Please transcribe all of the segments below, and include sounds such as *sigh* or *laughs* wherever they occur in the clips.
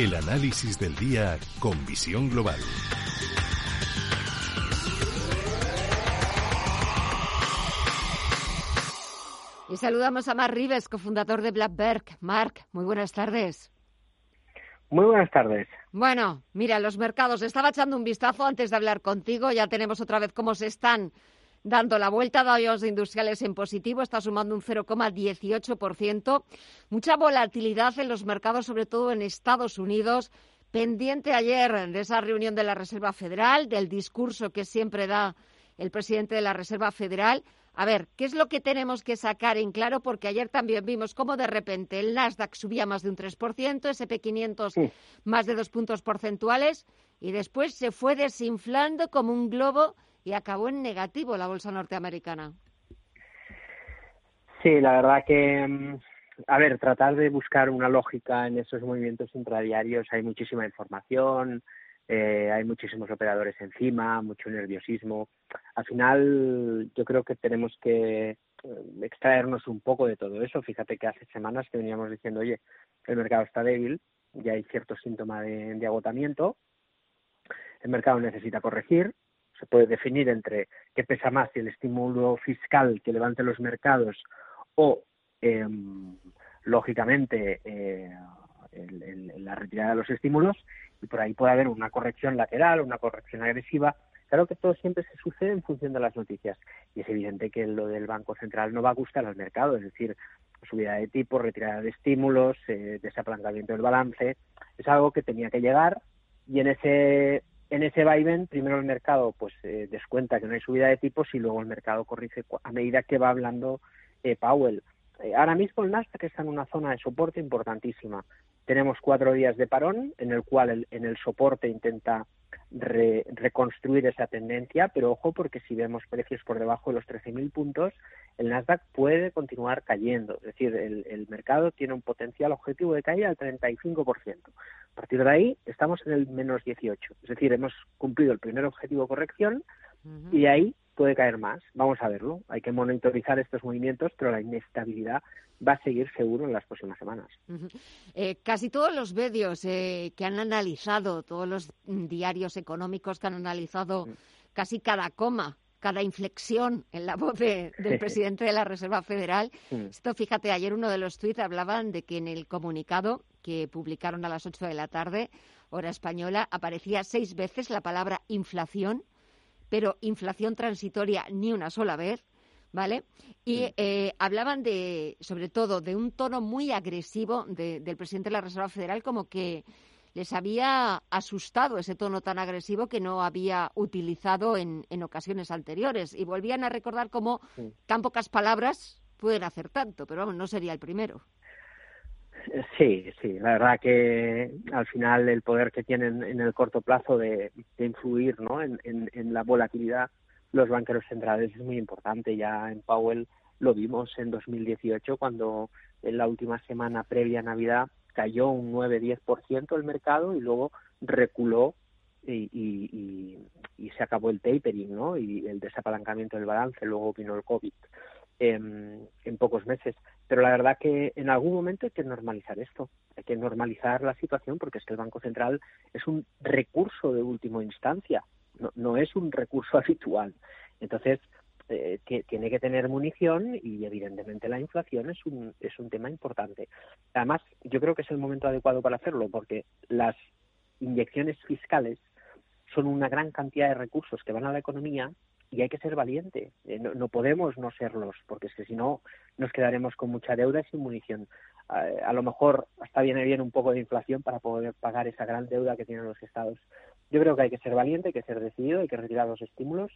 El análisis del día con visión global. Y saludamos a Mark Rives, cofundador de Blackberg. Mark, muy buenas tardes. Muy buenas tardes. Bueno, mira, los mercados. Estaba echando un vistazo antes de hablar contigo. Ya tenemos otra vez cómo se están dando la vuelta. Dow Industriales en positivo, está sumando un 0,18%. Mucha volatilidad en los mercados, sobre todo en Estados Unidos. Pendiente ayer de esa reunión de la Reserva Federal, del discurso que siempre da el presidente de la Reserva Federal. A ver, ¿qué es lo que tenemos que sacar en claro? Porque ayer también vimos cómo de repente el Nasdaq subía más de un 3%, SP500 más de dos puntos porcentuales y después se fue desinflando como un globo y acabó en negativo la bolsa norteamericana. Sí, la verdad que, mm, a ver, tratar de buscar una lógica en esos movimientos intradiarios, hay muchísima información, eh, hay muchísimos operadores encima, mucho nerviosismo. Al final, yo creo que tenemos que eh, extraernos un poco de todo eso. Fíjate que hace semanas que veníamos diciendo, oye, el mercado está débil, ya hay cierto síntoma de agotamiento, el mercado necesita corregir, se puede definir entre qué pesa más, si el estímulo fiscal que levante los mercados o, em, lógicamente, eh, la retirada de los estímulos, y por ahí puede haber una corrección lateral, una corrección agresiva. Claro que todo siempre se sucede en función de las noticias, y es evidente que lo del Banco Central no va a gustar al mercado, es decir, subida de tipo, retirada de estímulos, eh, desapalancamiento del balance, es algo que tenía que llegar y en ese en ese vaivén, primero el mercado pues eh, descuenta que no hay subida de tipos y luego el mercado corrige a medida que va hablando eh, Powell. Eh, ahora mismo el Nasdaq está en una zona de soporte importantísima. Tenemos cuatro días de parón en el cual en el soporte intenta reconstruir esa tendencia, pero ojo porque si vemos precios por debajo de los 13.000 puntos, el Nasdaq puede continuar cayendo. Es decir, el, el mercado tiene un potencial objetivo de caída del 35%. A partir de ahí estamos en el menos 18. Es decir, hemos cumplido el primer objetivo corrección y ahí puede caer más. Vamos a verlo. Hay que monitorizar estos movimientos, pero la inestabilidad va a seguir seguro en las próximas semanas. Eh, casi todos los medios eh, que han analizado, todos los diarios económicos que han analizado mm. casi cada coma cada inflexión en la voz *laughs* del presidente de la Reserva Federal. Mm. Esto, fíjate, ayer uno de los tuits hablaban de que en el comunicado que publicaron a las 8 de la tarde, hora española, aparecía seis veces la palabra inflación, pero inflación transitoria ni una sola vez. ¿Vale? Y eh, hablaban de, sobre todo, de un tono muy agresivo del presidente de la Reserva Federal, como que les había asustado ese tono tan agresivo que no había utilizado en, en ocasiones anteriores. Y volvían a recordar cómo tan pocas palabras pueden hacer tanto, pero vamos, no sería el primero. Sí, sí, la verdad que al final el poder que tienen en el corto plazo de, influir ¿no? en, la volatilidad los banqueros centrales es muy importante. Ya en Powell lo vimos en 2018 cuando en la última semana previa a Navidad cayó un 9-10% el mercado y luego reculó y, y, y, se acabó el tapering ¿no? y el desapalancamiento del balance. Luego vino el COVID en, en pocos meses. Pero la verdad que en algún momento hay que normalizar esto, hay que normalizar la situación porque es que el Banco Central es un recurso de última instancia, no, es un recurso *laughs* habitual. Entonces, eh, tiene que tener munición y evidentemente la inflación es un, es un tema importante. Además, yo creo que es el momento adecuado para hacerlo porque las inyecciones fiscales son una gran cantidad de recursos que van a la economía y hay que ser valiente. Eh, no, podemos no serlos, porque es que si no nos quedaremos con mucha deuda y sin munición. a lo mejor hasta viene bien un poco de inflación para poder pagar esa gran deuda que tienen los estados. Yo creo que hay que ser valiente, hay que ser decidido, hay que retirar los estímulos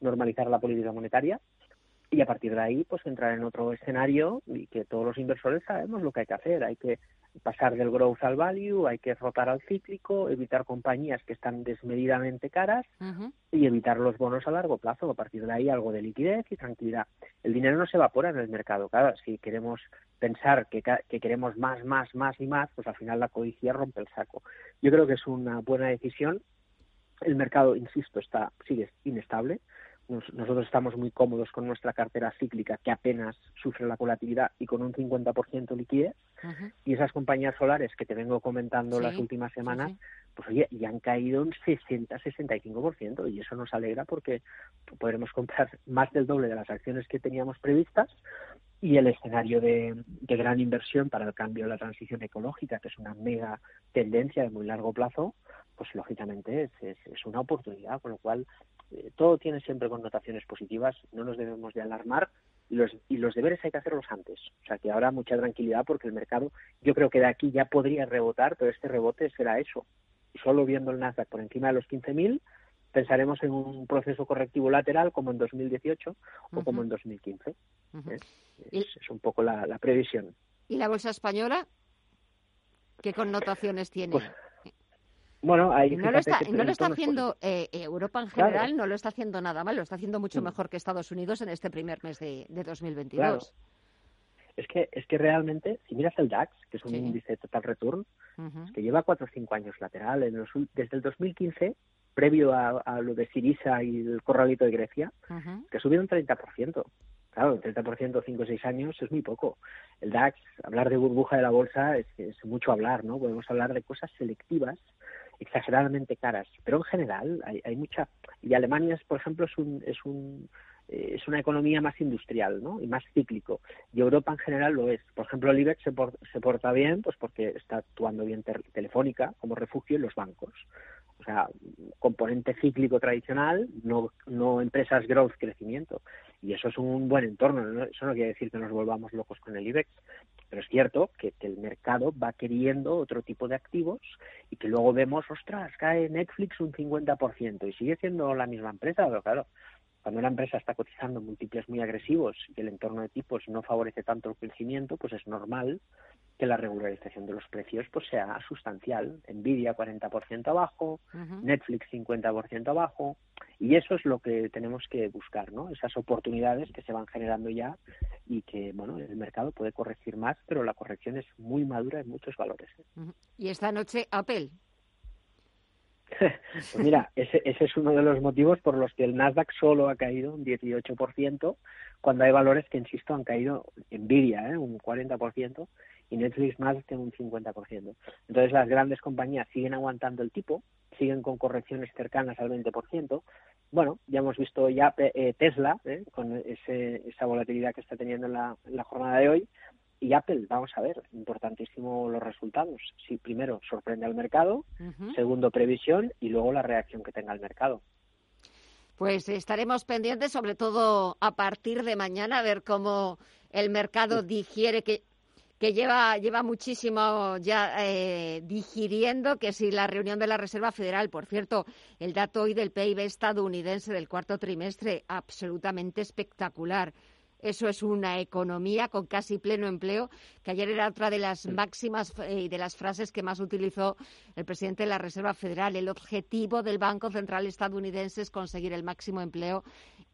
normalizar la política monetaria y a partir de ahí pues entrar en otro escenario y que todos los inversores sabemos lo que hay que hacer. Hay que pasar del growth al value hay que rotar al cíclico evitar compañías que están desmedidamente caras y evitar los bonos a largo plazo. A partir de ahí algo de liquidez y tranquilidad. El dinero no se evapora en el mercado. Claro si queremos pensar que, que queremos más más más y más pues al final la codicia rompe el saco. Yo creo que es una buena decisión. El mercado insisto está sigue inestable nosotros estamos muy cómodos con nuestra cartera cíclica que apenas sufre la volatilidad y con un 50% liquidez. Y esas compañías solares que te vengo comentando las últimas semanas, pues oye, ya han caído un 60-65% y eso nos alegra porque podremos comprar *laughs* más del doble de las acciones que teníamos previstas y el escenario de, gran inversión para el cambio de la transición ecológica, que es una mega tendencia de muy largo plazo, pues lógicamente es, es una oportunidad, con lo cual eh, todo tiene siempre connotaciones positivas, no nos debemos de alarmar y los, y los deberes hay que hacerlos antes. O sea que habrá mucha tranquilidad porque el mercado, yo creo que de aquí ya podría rebotar, pero este rebote será eso. Solo viendo el Nasdaq por encima de los 15.000, pensaremos en un proceso correctivo lateral como en 2018 o como en 2015. ¿eh? es, un poco la, previsión. ¿Y la bolsa española? ¿Qué connotaciones tiene? Pues, bueno, no lo está, no lo está haciendo eh, Europa en general, no lo está haciendo nada mal, lo está haciendo mucho mm. mejor que Estados Unidos en este primer mes de, de 2022. Es que, es que realmente, si miras el DAX, que es un índice de total return, es que lleva cuatro o cinco años lateral. En desde el 2015, previo a, lo de Sirisa y el corralito de Grecia, que ha subido un 30%. Claro, un 30% cinco o seis años es muy poco. El DAX, hablar de burbuja de la bolsa es, es mucho hablar, ¿no? Podemos hablar de cosas selectivas exageradamente caras, pero en general hay, hay mucha y Alemania, por ejemplo, es un es un eh, es una economía más industrial ¿no? y más cíclico. Y Europa en general lo es. Por ejemplo, el se, se porta bien pues porque está actuando bien Telefónica como refugio en los bancos. O sea, componente cíclico tradicional, no, no empresas growth, crecimiento. Y eso es un buen entorno. Eso no quiere decir que nos volvamos locos con el IBEX, pero es cierto que, el mercado va queriendo otro tipo de activos y que luego vemos, ostras, cae Netflix un 50% y sigue siendo la misma empresa, pero claro, cuando una empresa está cotizando múltiples muy agresivos y el entorno de tipos no favorece tanto el crecimiento, pues es normal que la regularización de los precios pues sea sustancial. Nvidia 40% abajo, Netflix 50% abajo, y eso es lo que tenemos que buscar, ¿no? Esas oportunidades que se van generando ya y que, bueno, el mercado puede corregir más, pero la corrección es muy madura en muchos valores. ¿eh? Y esta noche Apple *laughs* pues mira, ese, ese es uno de los motivos por los que el Nasdaq solo ha caído un 18%, cuando hay valores que, insisto, han caído, Nvidia, ¿eh? un 40%, y Netflix más que un 50%. Entonces las grandes compañías siguen aguantando el tipo, siguen con correcciones cercanas al 20%. Bueno, ya hemos visto ya eh, Tesla, ¿eh? con ese, esa volatilidad que está teniendo en la, en la jornada de hoy, y Apple, vamos a ver, importantísimo los resultados. Si primero sorprende al mercado, segundo previsión y luego la reacción que tenga el mercado. Pues estaremos pendientes, sobre todo a partir de mañana, a ver cómo el mercado digiere que que lleva, lleva muchísimo ya eh, digiriendo que si la reunión de la Reserva Federal, por cierto, el dato hoy del PIB estadounidense del cuarto trimestre, absolutamente espectacular. Eso es una economía con casi pleno empleo, que ayer era otra de las máximas eh, y de las frases que más utilizó el presidente de la Reserva Federal. El objetivo del Banco Central estadounidense es conseguir el máximo empleo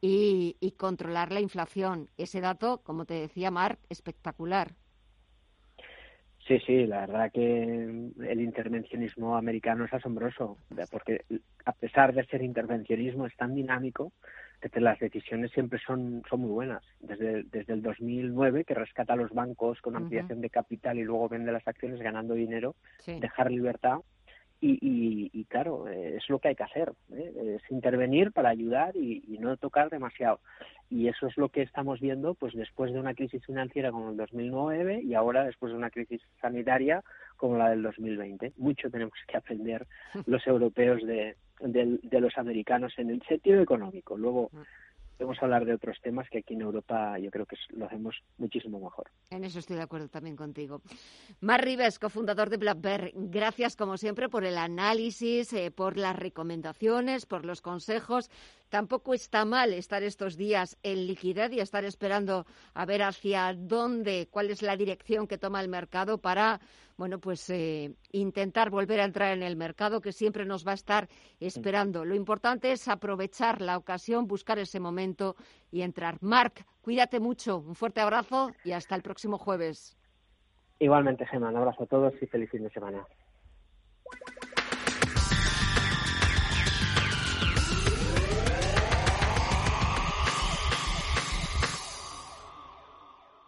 y, y controlar la inflación. Ese dato, como te decía Marc, espectacular. Sí, sí, la verdad que el intervencionismo americano es asombroso, porque a pesar de ser intervencionismo es tan dinámico que las decisiones siempre son, son muy buenas. Desde, desde el 2009, que rescata a los bancos con ampliación de capital y luego vende las acciones ganando dinero, dejar libertad. Y, y, claro, es lo que hay que hacer, ¿eh? es intervenir para ayudar y, y, no tocar demasiado. Y eso es lo que estamos viendo pues después de una crisis financiera como el 2009 y ahora después de una crisis sanitaria como la del 2020. Mucho tenemos que aprender *laughs* los europeos de, de, los americanos en el sentido económico. Luego mm. Podemos hablar de otros temas que aquí en Europa yo creo que lo hacemos muchísimo mejor. En eso estoy de acuerdo también contigo. Mar Rives, cofundador de BlackBerry, gracias como siempre por el análisis, eh, por las recomendaciones, por los consejos. tampoco está mal estar estos días en liquidez y estar esperando a ver hacia dónde, cuál es la dirección que toma el mercado para, bueno, pues eh, intentar volver a entrar en el mercado que siempre nos va a estar esperando. Lo importante es aprovechar la ocasión, buscar ese momento y entrar. Marc, cuídate mucho, un fuerte abrazo y hasta el próximo jueves. Igualmente, Gemma, un abrazo a todos y feliz fin de semana.